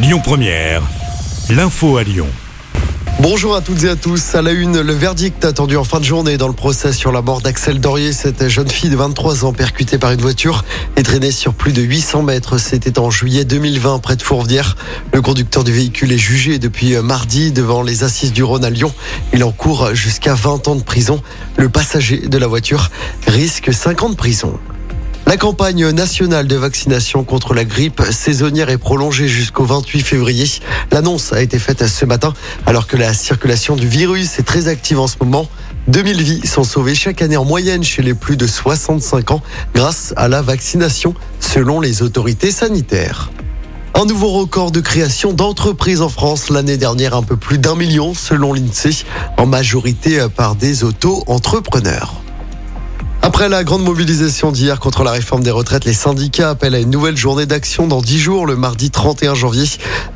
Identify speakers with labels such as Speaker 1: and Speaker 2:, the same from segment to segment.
Speaker 1: Lyon Première, l'info à Lyon.
Speaker 2: Bonjour à toutes et à tous. À la une, le verdict attendu en fin de journée dans le procès sur la mort d'Axel Dorier. Cette jeune fille de 23 ans percutée par une voiture et traînée sur plus de 800 mètres. C'était en juillet 2020 près de Fourvière. Le conducteur du véhicule est jugé depuis mardi devant les assises du Rhône à Lyon. Il encourt jusqu'à 20 ans de prison. Le passager de la voiture risque 5 ans de prison. La campagne nationale de vaccination contre la grippe saisonnière est prolongée jusqu'au 28 février. L'annonce a été faite ce matin alors que la circulation du virus est très active en ce moment. 2000 vies sont sauvées chaque année en moyenne chez les plus de 65 ans grâce à la vaccination selon les autorités sanitaires. Un nouveau record de création d'entreprises en France l'année dernière, un peu plus d'un million selon l'INSEE, en majorité par des auto-entrepreneurs. Après la grande mobilisation d'hier contre la réforme des retraites, les syndicats appellent à une nouvelle journée d'action dans 10 jours, le mardi 31 janvier.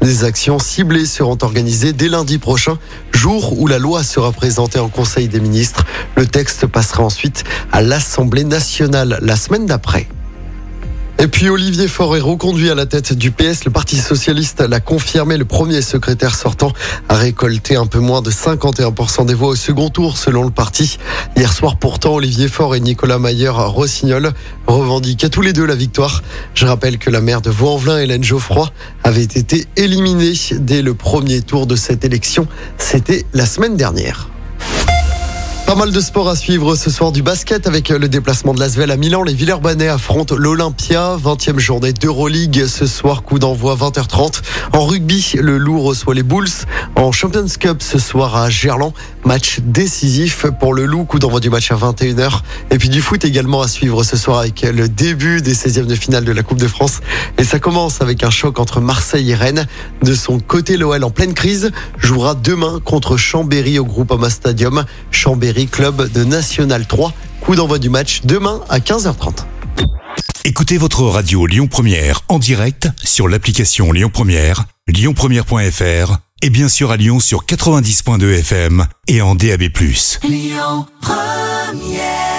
Speaker 2: Des actions ciblées seront organisées dès lundi prochain, jour où la loi sera présentée en Conseil des ministres. Le texte passera ensuite à l'Assemblée nationale la semaine d'après. Et puis Olivier Faure est reconduit à la tête du PS. Le Parti socialiste l'a confirmé. Le premier secrétaire sortant a récolté un peu moins de 51% des voix au second tour selon le parti. Hier soir pourtant, Olivier Faure et Nicolas Mayer-Rossignol revendiquaient tous les deux la victoire. Je rappelle que la maire de Vaux-en-Velin, Hélène Geoffroy, avait été éliminée dès le premier tour de cette élection. C'était la semaine dernière. Pas mal de sport à suivre ce soir du basket avec le déplacement de l'Asvel à Milan. Les Villeurbanais affrontent l'Olympia. 20e journée d'Euroleague ce soir, coup d'envoi 20h30. En rugby, le Loup reçoit les Bulls. En Champions Cup ce soir à Gerland, match décisif pour le Loup, coup d'envoi du match à 21h. Et puis du foot également à suivre ce soir avec le début des 16e de finale de la Coupe de France. Et ça commence avec un choc entre Marseille et Rennes. De son côté, l'OL en pleine crise jouera demain contre Chambéry au Groupama Stadium. Chambéry club de National 3. Coup d'envoi du match demain à 15h30.
Speaker 1: Écoutez votre radio Lyon Première en direct sur l'application Lyon Première, lyonpremière.fr et bien sûr à Lyon sur 90.2 FM et en DAB+. Lyon Première